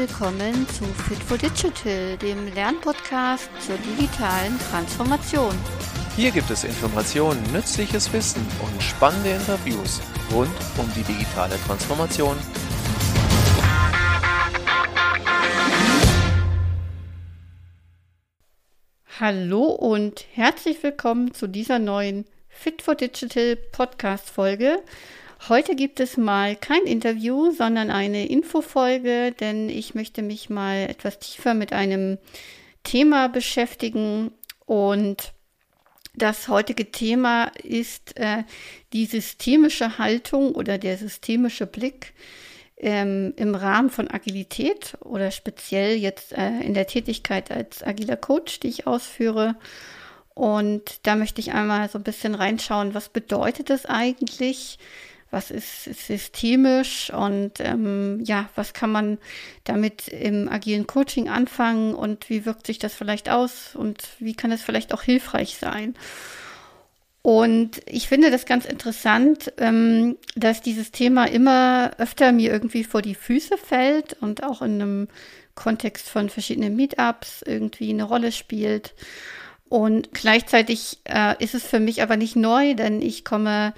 willkommen zu Fit for Digital, dem Lernpodcast zur digitalen Transformation. Hier gibt es Informationen, nützliches Wissen und spannende Interviews rund um die digitale Transformation. Hallo und herzlich willkommen zu dieser neuen Fit for Digital Podcast Folge. Heute gibt es mal kein Interview, sondern eine Infofolge, denn ich möchte mich mal etwas tiefer mit einem Thema beschäftigen und das heutige Thema ist äh, die systemische Haltung oder der systemische Blick ähm, im Rahmen von Agilität oder speziell jetzt äh, in der Tätigkeit als agiler Coach, die ich ausführe. Und da möchte ich einmal so ein bisschen reinschauen, was bedeutet es eigentlich? Was ist systemisch und ähm, ja, was kann man damit im agilen Coaching anfangen und wie wirkt sich das vielleicht aus und wie kann es vielleicht auch hilfreich sein. Und ich finde das ganz interessant, ähm, dass dieses Thema immer öfter mir irgendwie vor die Füße fällt und auch in einem Kontext von verschiedenen Meetups irgendwie eine Rolle spielt. Und gleichzeitig äh, ist es für mich aber nicht neu, denn ich komme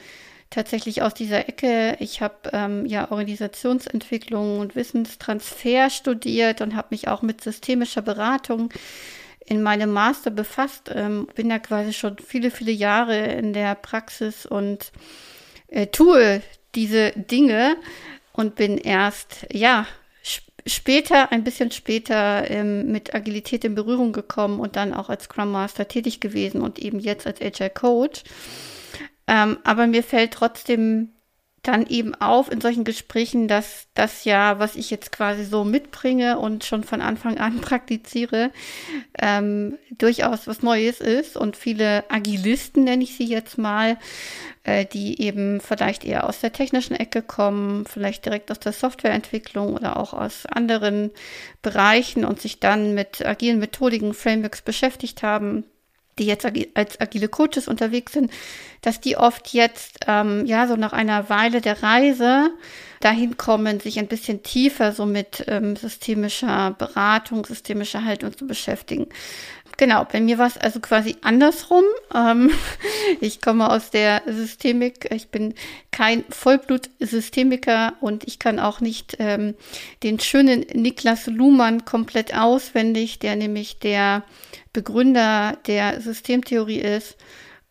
tatsächlich aus dieser Ecke. Ich habe ähm, ja Organisationsentwicklung und Wissenstransfer studiert und habe mich auch mit systemischer Beratung in meinem Master befasst. Ähm, bin ja quasi schon viele, viele Jahre in der Praxis und äh, tue diese Dinge und bin erst, ja, später, ein bisschen später ähm, mit Agilität in Berührung gekommen und dann auch als Scrum Master tätig gewesen und eben jetzt als Agile Coach. Ähm, aber mir fällt trotzdem dann eben auf in solchen Gesprächen, dass das ja, was ich jetzt quasi so mitbringe und schon von Anfang an praktiziere, ähm, durchaus was Neues ist. Und viele Agilisten, nenne ich sie jetzt mal, äh, die eben vielleicht eher aus der technischen Ecke kommen, vielleicht direkt aus der Softwareentwicklung oder auch aus anderen Bereichen und sich dann mit agilen Methodiken, Frameworks beschäftigt haben, die jetzt als agile Coaches unterwegs sind, dass die oft jetzt, ähm, ja, so nach einer Weile der Reise dahin kommen, sich ein bisschen tiefer so mit ähm, systemischer Beratung, systemischer Haltung zu beschäftigen. Genau, bei mir war es also quasi andersrum. Ähm, ich komme aus der Systemik. Ich bin kein Vollblut-Systemiker und ich kann auch nicht ähm, den schönen Niklas Luhmann komplett auswendig, der nämlich der Begründer der Systemtheorie ist.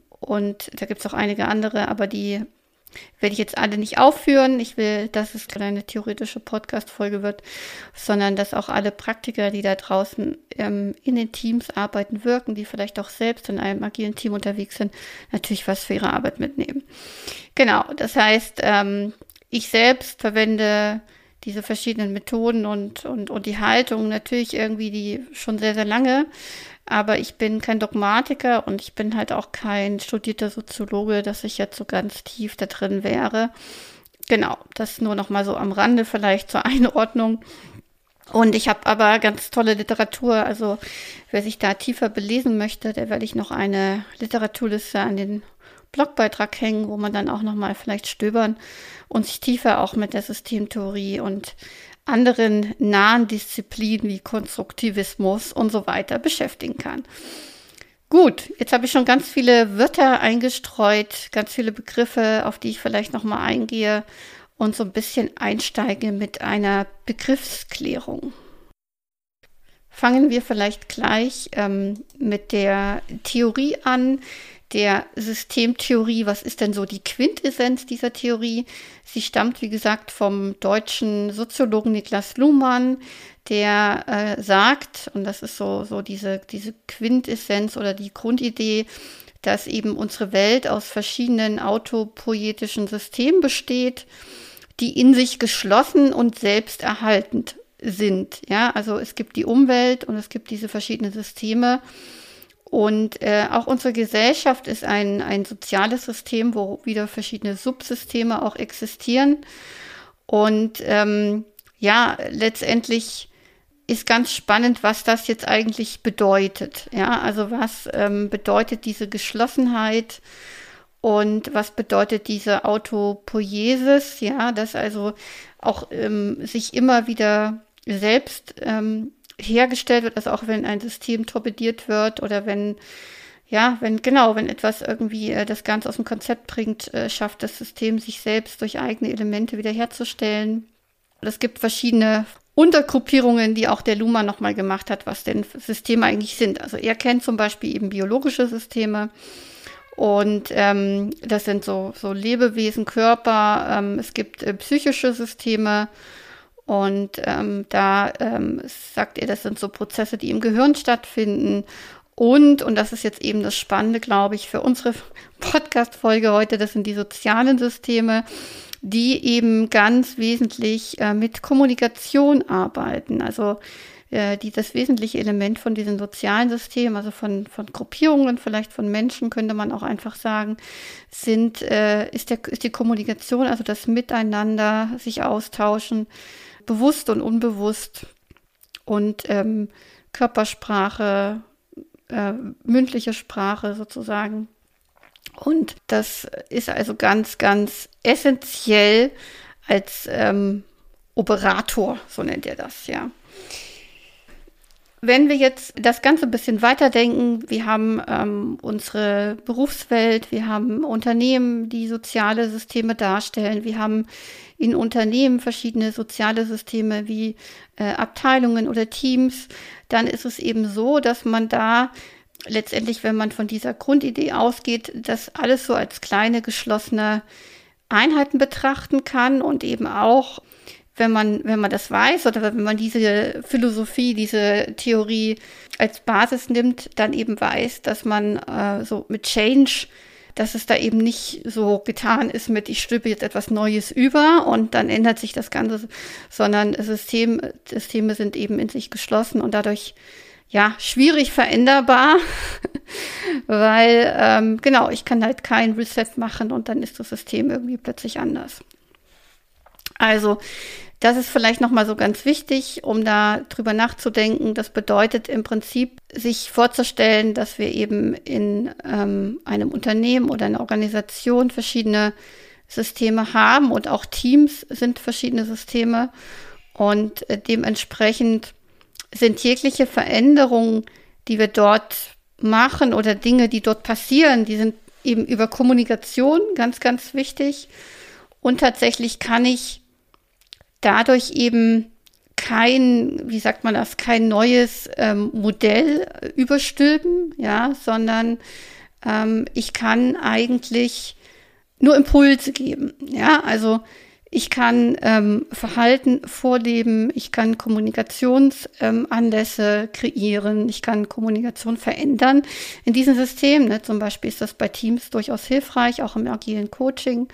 Und da gibt es auch einige andere, aber die werde ich jetzt alle nicht aufführen. Ich will, dass es keine theoretische Podcast-Folge wird, sondern dass auch alle Praktiker, die da draußen ähm, in den Teams arbeiten, wirken, die vielleicht auch selbst in einem agilen Team unterwegs sind, natürlich was für ihre Arbeit mitnehmen. Genau, das heißt, ähm, ich selbst verwende diese verschiedenen Methoden und, und, und die Haltung natürlich irgendwie die schon sehr, sehr lange. Aber ich bin kein Dogmatiker und ich bin halt auch kein studierter Soziologe, dass ich jetzt so ganz tief da drin wäre. Genau, das nur noch mal so am Rande vielleicht zur Einordnung. Und ich habe aber ganz tolle Literatur. Also wer sich da tiefer belesen möchte, der werde ich noch eine Literaturliste an den Blogbeitrag hängen, wo man dann auch noch mal vielleicht stöbern und sich tiefer auch mit der Systemtheorie und anderen nahen Disziplinen wie Konstruktivismus und so weiter beschäftigen kann. Gut, jetzt habe ich schon ganz viele Wörter eingestreut, ganz viele Begriffe, auf die ich vielleicht noch mal eingehe und so ein bisschen einsteige mit einer Begriffsklärung. Fangen wir vielleicht gleich ähm, mit der Theorie an, der Systemtheorie. Was ist denn so die Quintessenz dieser Theorie? Sie stammt, wie gesagt, vom deutschen Soziologen Niklas Luhmann, der äh, sagt, und das ist so, so diese, diese Quintessenz oder die Grundidee, dass eben unsere Welt aus verschiedenen autopoietischen Systemen besteht, die in sich geschlossen und selbsterhaltend sind. Ja, also es gibt die Umwelt und es gibt diese verschiedenen Systeme und äh, auch unsere Gesellschaft ist ein, ein soziales System, wo wieder verschiedene Subsysteme auch existieren. Und ähm, ja, letztendlich ist ganz spannend, was das jetzt eigentlich bedeutet. Ja, also was ähm, bedeutet diese Geschlossenheit und was bedeutet diese Autopoiesis? Ja, dass also auch ähm, sich immer wieder selbst ähm, hergestellt wird, also auch wenn ein System torpediert wird oder wenn ja, wenn genau, wenn etwas irgendwie äh, das Ganze aus dem Konzept bringt, äh, schafft das System sich selbst durch eigene Elemente wiederherzustellen. Es gibt verschiedene Untergruppierungen, die auch der Luma nochmal gemacht hat, was denn Systeme eigentlich sind. Also er kennt zum Beispiel eben biologische Systeme und ähm, das sind so, so Lebewesen, Körper. Ähm, es gibt äh, psychische Systeme und ähm, da ähm, sagt er, das sind so Prozesse, die im Gehirn stattfinden. Und, und das ist jetzt eben das Spannende, glaube ich, für unsere Podcast-Folge heute, das sind die sozialen Systeme, die eben ganz wesentlich äh, mit Kommunikation arbeiten. Also äh, die, das wesentliche Element von diesen sozialen Systemen, also von, von Gruppierungen, vielleicht von Menschen, könnte man auch einfach sagen, sind, äh, ist, der, ist die Kommunikation, also das Miteinander, sich austauschen, bewusst und unbewusst und ähm, Körpersprache, äh, mündliche Sprache sozusagen. Und das ist also ganz, ganz essentiell als ähm, Operator, so nennt er das, ja. Wenn wir jetzt das Ganze ein bisschen weiterdenken, wir haben ähm, unsere Berufswelt, wir haben Unternehmen, die soziale Systeme darstellen, wir haben in Unternehmen verschiedene soziale Systeme wie äh, Abteilungen oder Teams, dann ist es eben so, dass man da letztendlich, wenn man von dieser Grundidee ausgeht, das alles so als kleine geschlossene Einheiten betrachten kann und eben auch wenn man, wenn man das weiß oder wenn man diese Philosophie, diese Theorie als Basis nimmt, dann eben weiß, dass man äh, so mit Change, dass es da eben nicht so getan ist mit, ich stülpe jetzt etwas Neues über und dann ändert sich das Ganze, sondern System, Systeme sind eben in sich geschlossen und dadurch ja, schwierig veränderbar, weil ähm, genau, ich kann halt kein Reset machen und dann ist das System irgendwie plötzlich anders. Also, das ist vielleicht nochmal so ganz wichtig, um da drüber nachzudenken. Das bedeutet im Prinzip, sich vorzustellen, dass wir eben in ähm, einem Unternehmen oder einer Organisation verschiedene Systeme haben und auch Teams sind verschiedene Systeme und äh, dementsprechend sind jegliche Veränderungen, die wir dort machen oder Dinge, die dort passieren, die sind eben über Kommunikation ganz, ganz wichtig. Und tatsächlich kann ich dadurch eben kein, wie sagt man das, kein neues ähm, Modell überstülpen, ja, sondern ähm, ich kann eigentlich nur Impulse geben, ja, also ich kann ähm, Verhalten vorleben, ich kann Kommunikationsanlässe ähm, kreieren, ich kann Kommunikation verändern in diesem System. Ne? Zum Beispiel ist das bei Teams durchaus hilfreich, auch im agilen Coaching.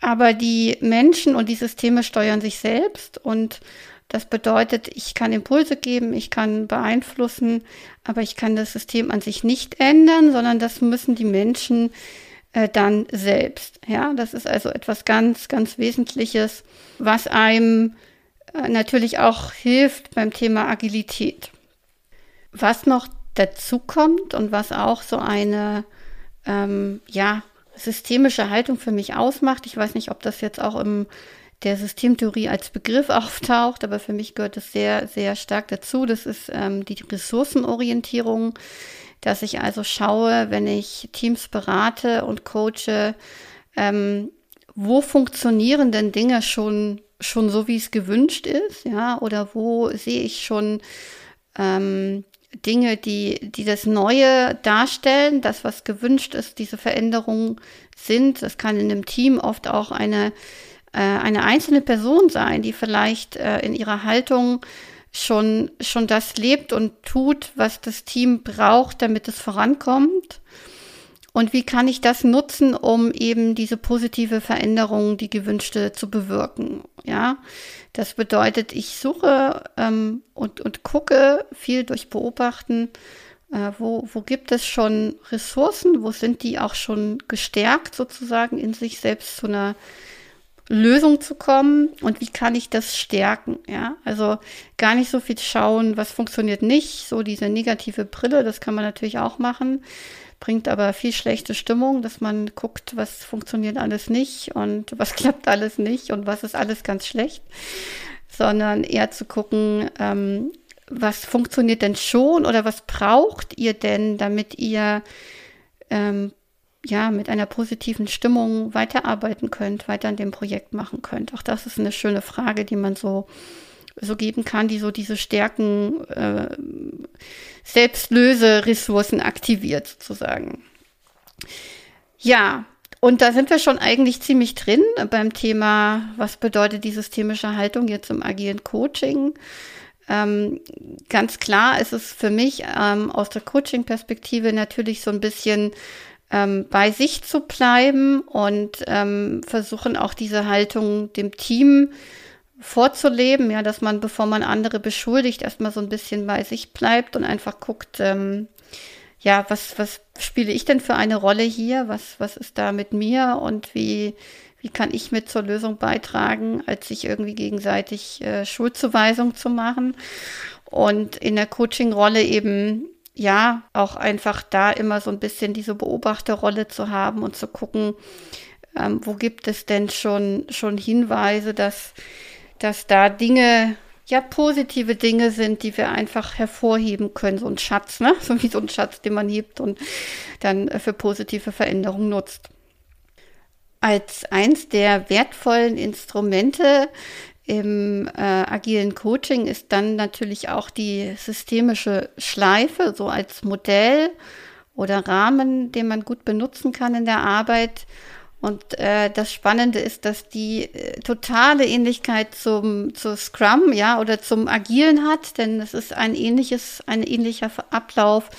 Aber die Menschen und die Systeme steuern sich selbst und das bedeutet, ich kann Impulse geben, ich kann beeinflussen, aber ich kann das System an sich nicht ändern, sondern das müssen die Menschen äh, dann selbst. Ja, das ist also etwas ganz, ganz Wesentliches, was einem äh, natürlich auch hilft beim Thema Agilität. Was noch dazu kommt und was auch so eine, ähm, ja, systemische Haltung für mich ausmacht. Ich weiß nicht, ob das jetzt auch im der Systemtheorie als Begriff auftaucht, aber für mich gehört es sehr, sehr stark dazu. Das ist ähm, die Ressourcenorientierung dass ich also schaue, wenn ich Teams berate und coache, ähm, wo funktionieren denn Dinge schon, schon so, wie es gewünscht ist, ja, oder wo sehe ich schon ähm, Dinge, die, die das Neue darstellen, das, was gewünscht ist, diese Veränderungen sind. Das kann in einem Team oft auch eine, äh, eine einzelne Person sein, die vielleicht äh, in ihrer Haltung schon, schon das lebt und tut, was das Team braucht, damit es vorankommt? Und wie kann ich das nutzen, um eben diese positive Veränderung, die gewünschte, zu bewirken? Ja, das bedeutet, ich suche ähm, und, und gucke viel durch Beobachten, äh, wo, wo gibt es schon Ressourcen, wo sind die auch schon gestärkt sozusagen in sich selbst zu einer Lösung zu kommen und wie kann ich das stärken, ja? Also gar nicht so viel schauen, was funktioniert nicht, so diese negative Brille, das kann man natürlich auch machen, bringt aber viel schlechte Stimmung, dass man guckt, was funktioniert alles nicht und was klappt alles nicht und was ist alles ganz schlecht. sondern eher zu gucken, ähm, was funktioniert denn schon oder was braucht ihr denn, damit ihr ähm, ja mit einer positiven Stimmung weiterarbeiten könnt, weiter an dem Projekt machen könnt. Auch das ist eine schöne Frage, die man so so geben kann, die so diese Stärken äh, selbstlöse Ressourcen aktiviert sozusagen. Ja, und da sind wir schon eigentlich ziemlich drin beim Thema, was bedeutet die systemische Haltung jetzt im agilen Coaching. Ähm, ganz klar ist es für mich ähm, aus der Coaching-Perspektive natürlich so ein bisschen ähm, bei sich zu bleiben und ähm, versuchen auch diese Haltung dem Team vorzuleben, ja, dass man, bevor man andere beschuldigt, erstmal so ein bisschen bei sich bleibt und einfach guckt, ähm, ja, was, was spiele ich denn für eine Rolle hier? Was, was ist da mit mir und wie, wie kann ich mit zur Lösung beitragen, als sich irgendwie gegenseitig äh, Schuldzuweisung zu machen? Und in der Coaching-Rolle eben, ja, auch einfach da immer so ein bisschen diese Beobachterrolle zu haben und zu gucken, ähm, wo gibt es denn schon, schon Hinweise, dass, dass da Dinge ja positive Dinge sind, die wir einfach hervorheben können. So ein Schatz, ne? So wie so ein Schatz, den man hebt und dann äh, für positive Veränderungen nutzt. Als eins der wertvollen Instrumente im äh, agilen Coaching ist dann natürlich auch die systemische Schleife, so als Modell oder Rahmen, den man gut benutzen kann in der Arbeit und äh, das Spannende ist, dass die äh, totale Ähnlichkeit zum zu Scrum, ja, oder zum Agilen hat, denn es ist ein ähnliches, ein ähnlicher Ablauf,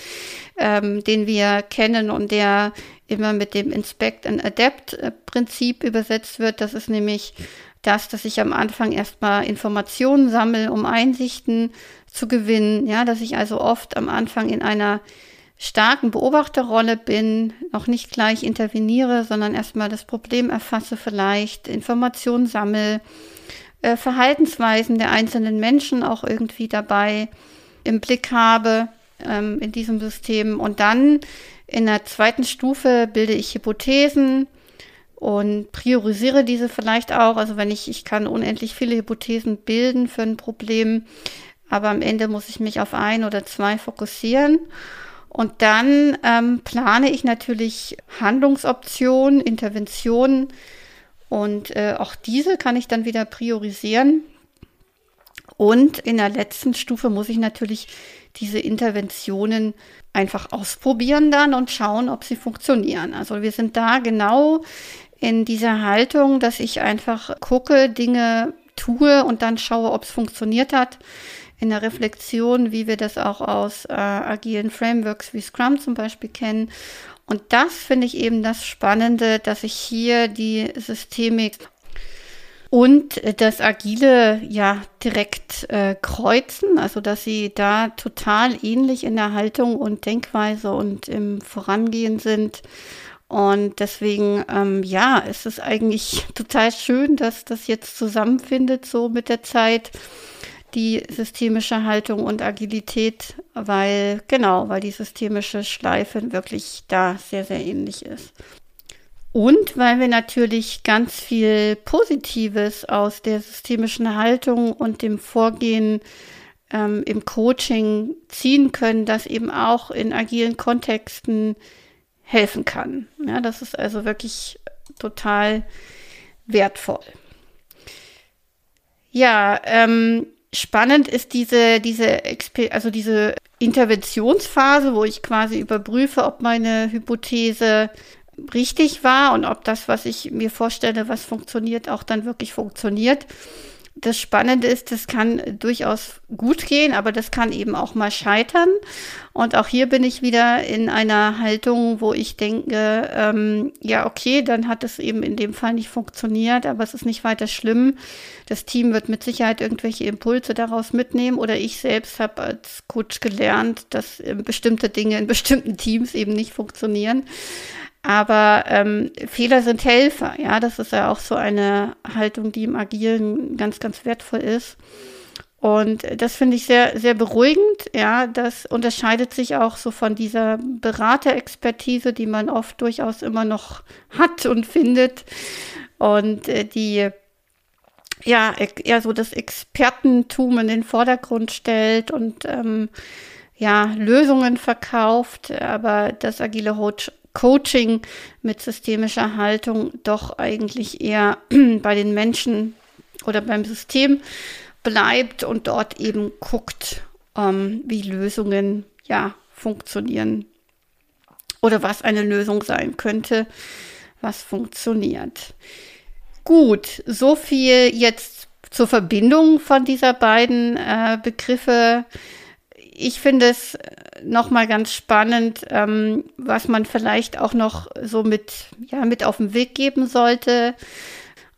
ähm, den wir kennen und der immer mit dem Inspect and Adapt äh, Prinzip übersetzt wird. Das ist nämlich das, dass ich am Anfang erstmal Informationen sammle, um Einsichten zu gewinnen, ja, dass ich also oft am Anfang in einer starken Beobachterrolle bin, noch nicht gleich interveniere, sondern erstmal das Problem erfasse, vielleicht Informationen sammle, äh, Verhaltensweisen der einzelnen Menschen auch irgendwie dabei im Blick habe ähm, in diesem System. Und dann in der zweiten Stufe bilde ich Hypothesen und priorisiere diese vielleicht auch. Also wenn ich, ich kann unendlich viele Hypothesen bilden für ein Problem, aber am Ende muss ich mich auf ein oder zwei fokussieren. Und dann ähm, plane ich natürlich Handlungsoptionen, Interventionen und äh, auch diese kann ich dann wieder priorisieren. Und in der letzten Stufe muss ich natürlich diese Interventionen einfach ausprobieren dann und schauen, ob sie funktionieren. Also wir sind da genau in dieser Haltung, dass ich einfach gucke, Dinge tue und dann schaue, ob es funktioniert hat in der Reflexion, wie wir das auch aus äh, agilen Frameworks wie Scrum zum Beispiel kennen. Und das finde ich eben das Spannende, dass ich hier die Systemik und das Agile ja direkt äh, kreuzen, also dass sie da total ähnlich in der Haltung und Denkweise und im Vorangehen sind. Und deswegen, ähm, ja, ist es eigentlich total schön, dass das jetzt zusammenfindet, so mit der Zeit die systemische Haltung und Agilität, weil, genau, weil die systemische Schleife wirklich da sehr, sehr ähnlich ist. Und weil wir natürlich ganz viel Positives aus der systemischen Haltung und dem Vorgehen ähm, im Coaching ziehen können, das eben auch in agilen Kontexten helfen kann. Ja, das ist also wirklich total wertvoll. Ja, ähm, spannend ist diese, diese, also diese Interventionsphase, wo ich quasi überprüfe, ob meine Hypothese richtig war und ob das, was ich mir vorstelle, was funktioniert, auch dann wirklich funktioniert das Spannende ist, das kann durchaus gut gehen, aber das kann eben auch mal scheitern. Und auch hier bin ich wieder in einer Haltung, wo ich denke, ähm, ja, okay, dann hat es eben in dem Fall nicht funktioniert, aber es ist nicht weiter schlimm. Das Team wird mit Sicherheit irgendwelche Impulse daraus mitnehmen oder ich selbst habe als Coach gelernt, dass bestimmte Dinge in bestimmten Teams eben nicht funktionieren. Aber ähm, Fehler sind Helfer, ja, das ist ja auch so eine Haltung, die im Agilen ganz, ganz wertvoll ist. Und das finde ich sehr, sehr beruhigend. Ja, das unterscheidet sich auch so von dieser Beraterexpertise, die man oft durchaus immer noch hat und findet. Und äh, die ja, eher so das Expertentum in den Vordergrund stellt und ähm, ja, Lösungen verkauft, aber das agile Coaching mit systemischer Haltung doch eigentlich eher bei den Menschen oder beim System bleibt und dort eben guckt, ähm, wie Lösungen ja funktionieren oder was eine Lösung sein könnte, was funktioniert. Gut, so viel jetzt zur Verbindung von dieser beiden äh, Begriffe. Ich finde es nochmal ganz spannend, ähm, was man vielleicht auch noch so mit, ja, mit auf den Weg geben sollte.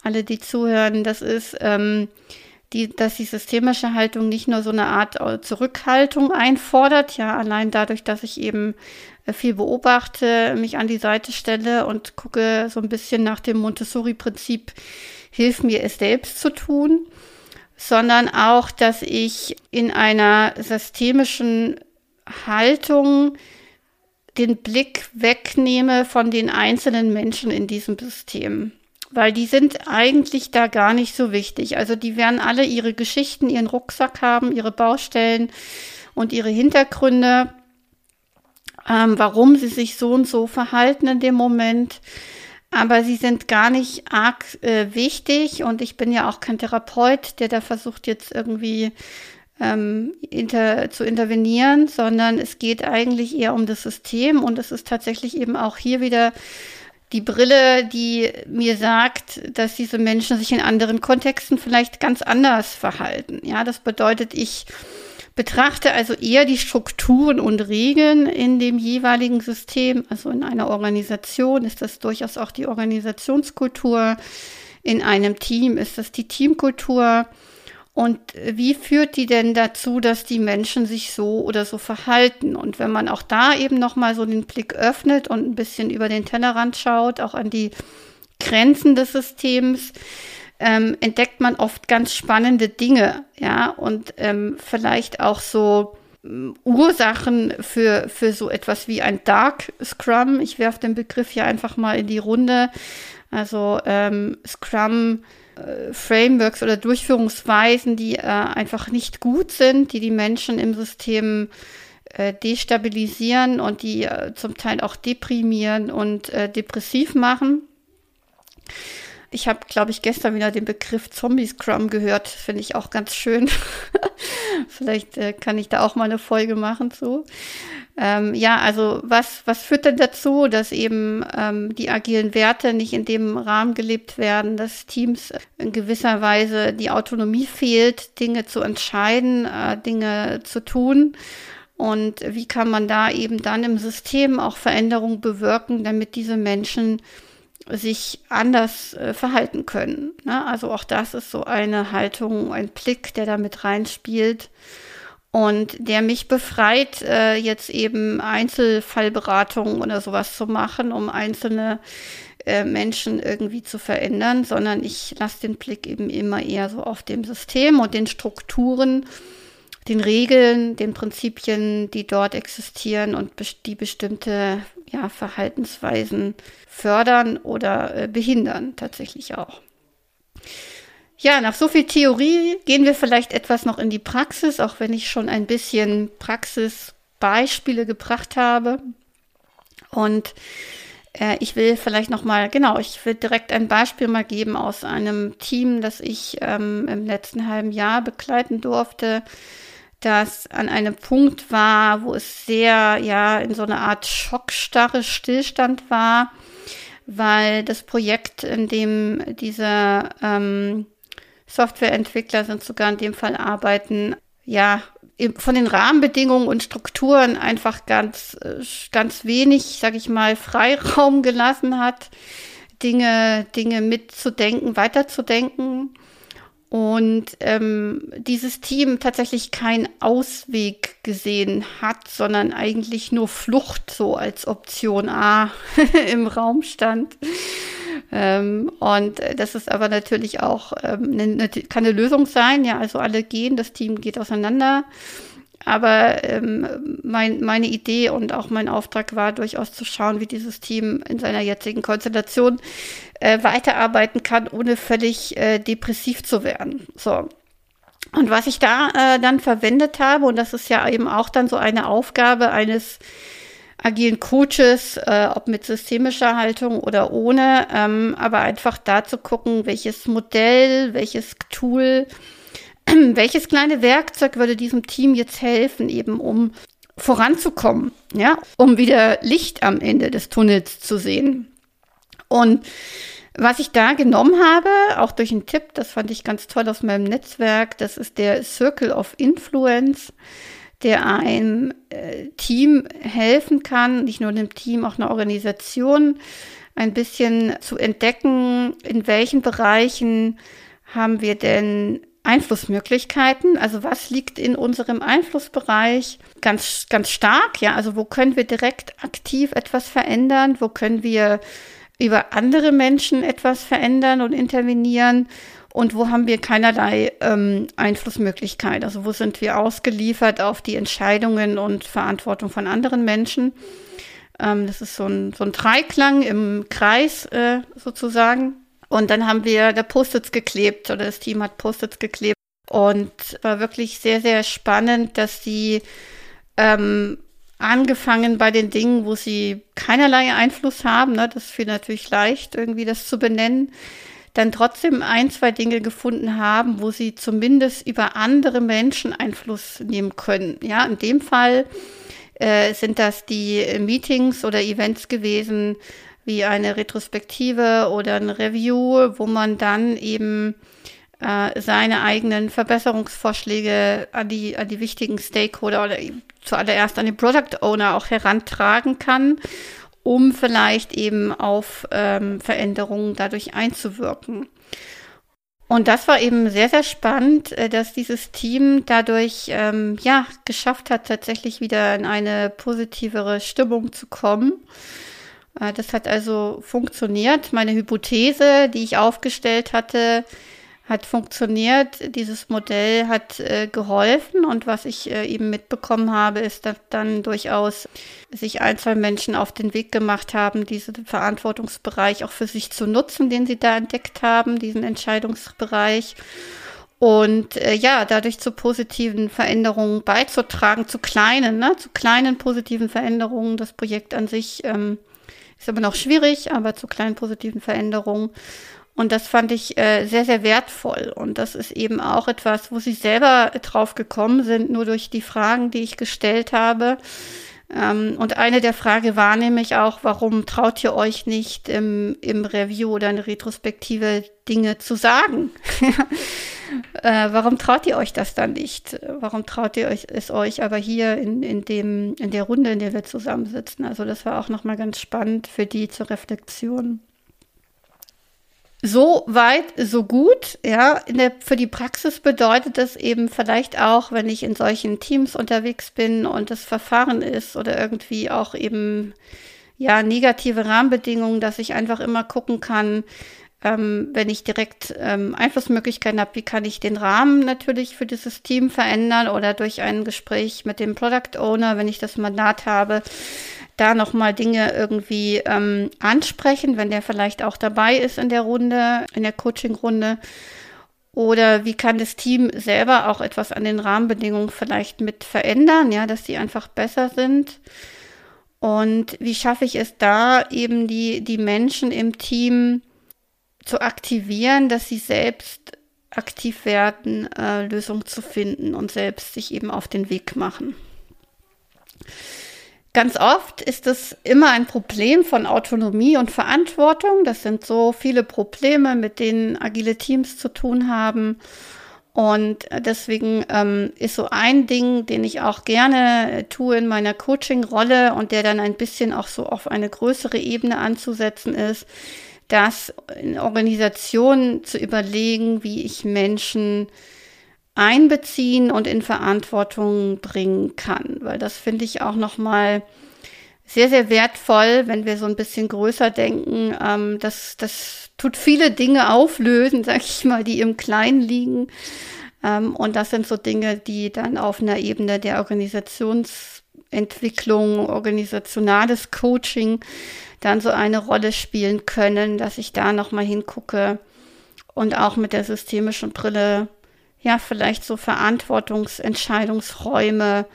Alle, die zuhören, das ist, ähm, die, dass die systemische Haltung nicht nur so eine Art äh, Zurückhaltung einfordert, ja, allein dadurch, dass ich eben äh, viel beobachte, mich an die Seite stelle und gucke so ein bisschen nach dem Montessori-Prinzip, hilf mir es selbst zu tun, sondern auch, dass ich in einer systemischen Haltung den Blick wegnehme von den einzelnen Menschen in diesem System weil die sind eigentlich da gar nicht so wichtig. Also die werden alle ihre Geschichten, ihren Rucksack haben, ihre Baustellen und ihre Hintergründe, ähm, warum sie sich so und so verhalten in dem Moment. Aber sie sind gar nicht arg äh, wichtig und ich bin ja auch kein Therapeut, der da versucht jetzt irgendwie ähm, inter, zu intervenieren, sondern es geht eigentlich eher um das System und es ist tatsächlich eben auch hier wieder die Brille, die mir sagt, dass diese Menschen sich in anderen Kontexten vielleicht ganz anders verhalten. Ja, das bedeutet, ich betrachte also eher die Strukturen und Regeln in dem jeweiligen System. Also in einer Organisation ist das durchaus auch die Organisationskultur. In einem Team ist das die Teamkultur. Und wie führt die denn dazu, dass die Menschen sich so oder so verhalten? Und wenn man auch da eben nochmal so den Blick öffnet und ein bisschen über den Tellerrand schaut, auch an die Grenzen des Systems, ähm, entdeckt man oft ganz spannende Dinge, ja, und ähm, vielleicht auch so ähm, Ursachen für, für so etwas wie ein Dark Scrum. Ich werfe den Begriff hier einfach mal in die Runde. Also ähm, Scrum äh, Frameworks oder Durchführungsweisen, die äh, einfach nicht gut sind, die die Menschen im System äh, destabilisieren und die äh, zum Teil auch deprimieren und äh, depressiv machen. Ich habe, glaube ich, gestern wieder den Begriff Zombie Scrum gehört. Finde ich auch ganz schön. Vielleicht äh, kann ich da auch mal eine Folge machen zu. Ähm, ja, also was, was führt denn dazu, dass eben ähm, die agilen Werte nicht in dem Rahmen gelebt werden, dass Teams in gewisser Weise die Autonomie fehlt, Dinge zu entscheiden, äh, Dinge zu tun? Und wie kann man da eben dann im System auch Veränderungen bewirken, damit diese Menschen sich anders äh, verhalten können. Ne? Also auch das ist so eine Haltung, ein Blick, der da mit reinspielt und der mich befreit, äh, jetzt eben Einzelfallberatungen oder sowas zu machen, um einzelne äh, Menschen irgendwie zu verändern, sondern ich lasse den Blick eben immer eher so auf dem System und den Strukturen, den Regeln, den Prinzipien, die dort existieren und die bestimmte ja, Verhaltensweisen fördern oder äh, behindern tatsächlich auch. Ja, nach so viel Theorie gehen wir vielleicht etwas noch in die Praxis, auch wenn ich schon ein bisschen Praxisbeispiele gebracht habe. Und äh, ich will vielleicht noch mal, genau, ich will direkt ein Beispiel mal geben aus einem Team, das ich ähm, im letzten halben Jahr begleiten durfte das an einem Punkt war, wo es sehr, ja, in so einer Art schockstarre Stillstand war, weil das Projekt, in dem diese ähm, Softwareentwickler sind sogar in dem Fall arbeiten, ja, von den Rahmenbedingungen und Strukturen einfach ganz, äh, ganz wenig, sage ich mal, Freiraum gelassen hat, Dinge, Dinge mitzudenken, weiterzudenken und ähm, dieses Team tatsächlich keinen Ausweg gesehen hat, sondern eigentlich nur Flucht so als Option A im Raum stand. Ähm, und das ist aber natürlich auch, ähm, ne, ne, kann eine Lösung sein, ja, also alle gehen, das Team geht auseinander. Aber ähm, mein, meine Idee und auch mein Auftrag war durchaus zu schauen, wie dieses Team in seiner jetzigen Konstellation äh, weiterarbeiten kann, ohne völlig äh, depressiv zu werden. So. Und was ich da äh, dann verwendet habe, und das ist ja eben auch dann so eine Aufgabe eines agilen Coaches, äh, ob mit systemischer Haltung oder ohne, ähm, aber einfach da zu gucken, welches Modell, welches Tool, welches kleine Werkzeug würde diesem Team jetzt helfen, eben um voranzukommen, ja, um wieder Licht am Ende des Tunnels zu sehen. Und was ich da genommen habe, auch durch einen Tipp, das fand ich ganz toll aus meinem Netzwerk, das ist der Circle of Influence der einem äh, Team helfen kann, nicht nur einem Team, auch einer Organisation, ein bisschen zu entdecken, in welchen Bereichen haben wir denn Einflussmöglichkeiten, also was liegt in unserem Einflussbereich ganz, ganz stark, ja, also wo können wir direkt aktiv etwas verändern, wo können wir über andere Menschen etwas verändern und intervenieren und wo haben wir keinerlei ähm, Einflussmöglichkeit? Also wo sind wir ausgeliefert auf die Entscheidungen und Verantwortung von anderen Menschen? Ähm, das ist so ein, so ein Dreiklang im Kreis äh, sozusagen. Und dann haben wir da Post-its geklebt oder das Team hat Post-its geklebt. Und war wirklich sehr, sehr spannend, dass die ähm, angefangen bei den Dingen, wo sie keinerlei Einfluss haben, ne, das viel natürlich leicht, irgendwie das zu benennen, dann trotzdem ein, zwei Dinge gefunden haben, wo sie zumindest über andere Menschen Einfluss nehmen können. Ja, in dem Fall äh, sind das die Meetings oder Events gewesen, wie eine Retrospektive oder ein Review, wo man dann eben äh, seine eigenen Verbesserungsvorschläge an die, an die wichtigen Stakeholder oder zuallererst an den Product Owner auch herantragen kann um vielleicht eben auf ähm, Veränderungen dadurch einzuwirken. Und das war eben sehr, sehr spannend, äh, dass dieses Team dadurch ähm, ja geschafft hat, tatsächlich wieder in eine positivere Stimmung zu kommen. Äh, das hat also funktioniert. Meine Hypothese, die ich aufgestellt hatte, hat funktioniert. Dieses Modell hat äh, geholfen und was ich äh, eben mitbekommen habe, ist, dass dann durchaus sich ein, zwei Menschen auf den Weg gemacht haben, diesen Verantwortungsbereich auch für sich zu nutzen, den sie da entdeckt haben, diesen Entscheidungsbereich. Und äh, ja, dadurch zu positiven Veränderungen beizutragen, zu kleinen, ne, zu kleinen positiven Veränderungen. Das Projekt an sich ähm, ist aber noch schwierig, aber zu kleinen positiven Veränderungen. Und das fand ich äh, sehr, sehr wertvoll. Und das ist eben auch etwas, wo sie selber drauf gekommen sind, nur durch die Fragen, die ich gestellt habe. Ähm, und eine der Fragen war nämlich auch, warum traut ihr euch nicht im, im Review oder in der Retrospektive Dinge zu sagen? äh, warum traut ihr euch das dann nicht? Warum traut ihr euch, es euch aber hier in, in, dem, in der Runde, in der wir zusammensitzen? Also das war auch nochmal ganz spannend für die zur Reflexion. So weit, so gut. Ja, der, für die Praxis bedeutet das eben vielleicht auch, wenn ich in solchen Teams unterwegs bin und das Verfahren ist oder irgendwie auch eben ja negative Rahmenbedingungen, dass ich einfach immer gucken kann, ähm, wenn ich direkt ähm, Einflussmöglichkeiten habe, wie kann ich den Rahmen natürlich für dieses Team verändern oder durch ein Gespräch mit dem Product Owner, wenn ich das Mandat habe, da nochmal Dinge irgendwie ähm, ansprechen, wenn der vielleicht auch dabei ist in der Runde, in der Coaching-Runde. Oder wie kann das Team selber auch etwas an den Rahmenbedingungen vielleicht mit verändern, ja, dass die einfach besser sind? Und wie schaffe ich es da eben die, die Menschen im Team zu aktivieren, dass sie selbst aktiv werden, äh, Lösungen zu finden und selbst sich eben auf den Weg machen? Ganz oft ist es immer ein Problem von Autonomie und Verantwortung. Das sind so viele Probleme, mit denen agile Teams zu tun haben. Und deswegen ähm, ist so ein Ding, den ich auch gerne tue in meiner Coaching-Rolle und der dann ein bisschen auch so auf eine größere Ebene anzusetzen ist, das in Organisationen zu überlegen, wie ich Menschen einbeziehen und in Verantwortung bringen kann, weil das finde ich auch noch mal sehr sehr wertvoll, wenn wir so ein bisschen größer denken. Ähm, das das tut viele Dinge auflösen, sag ich mal, die im Kleinen liegen. Ähm, und das sind so Dinge, die dann auf einer Ebene der Organisationsentwicklung, organisationales Coaching dann so eine Rolle spielen können, dass ich da nochmal hingucke und auch mit der systemischen Brille ja vielleicht so Verantwortungsentscheidungsräume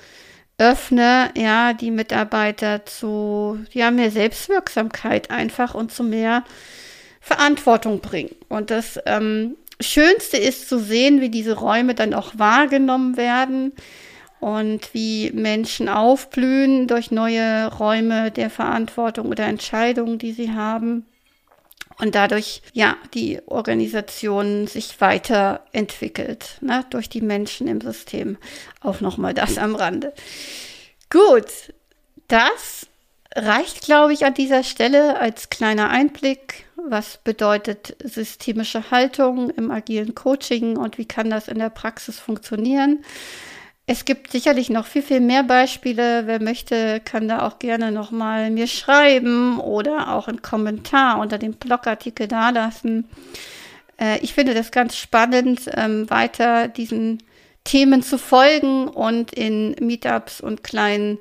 öffne, ja, die Mitarbeiter zu ja mehr Selbstwirksamkeit einfach und zu mehr Verantwortung bringen. Und das ähm, Schönste ist zu sehen, wie diese Räume dann auch wahrgenommen werden und wie Menschen aufblühen durch neue Räume der Verantwortung oder Entscheidungen, die sie haben. Und dadurch, ja, die Organisation sich weiterentwickelt, ne, durch die Menschen im System. Auch nochmal das am Rande. Gut, das reicht, glaube ich, an dieser Stelle als kleiner Einblick. Was bedeutet systemische Haltung im agilen Coaching und wie kann das in der Praxis funktionieren? Es gibt sicherlich noch viel, viel mehr Beispiele. Wer möchte, kann da auch gerne nochmal mir schreiben oder auch einen Kommentar unter dem Blogartikel dalassen. Äh, ich finde das ganz spannend, ähm, weiter diesen Themen zu folgen und in Meetups und kleinen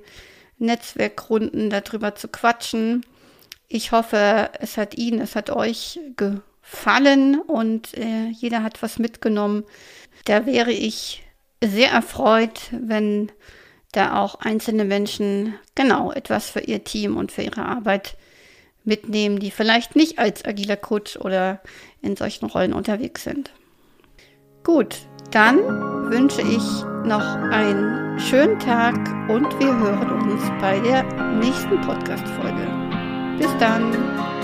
Netzwerkrunden darüber zu quatschen. Ich hoffe, es hat Ihnen, es hat euch gefallen und äh, jeder hat was mitgenommen. Da wäre ich sehr erfreut, wenn da auch einzelne Menschen genau etwas für ihr Team und für ihre Arbeit mitnehmen, die vielleicht nicht als agiler Coach oder in solchen Rollen unterwegs sind. Gut, dann wünsche ich noch einen schönen Tag und wir hören uns bei der nächsten Podcast-Folge. Bis dann!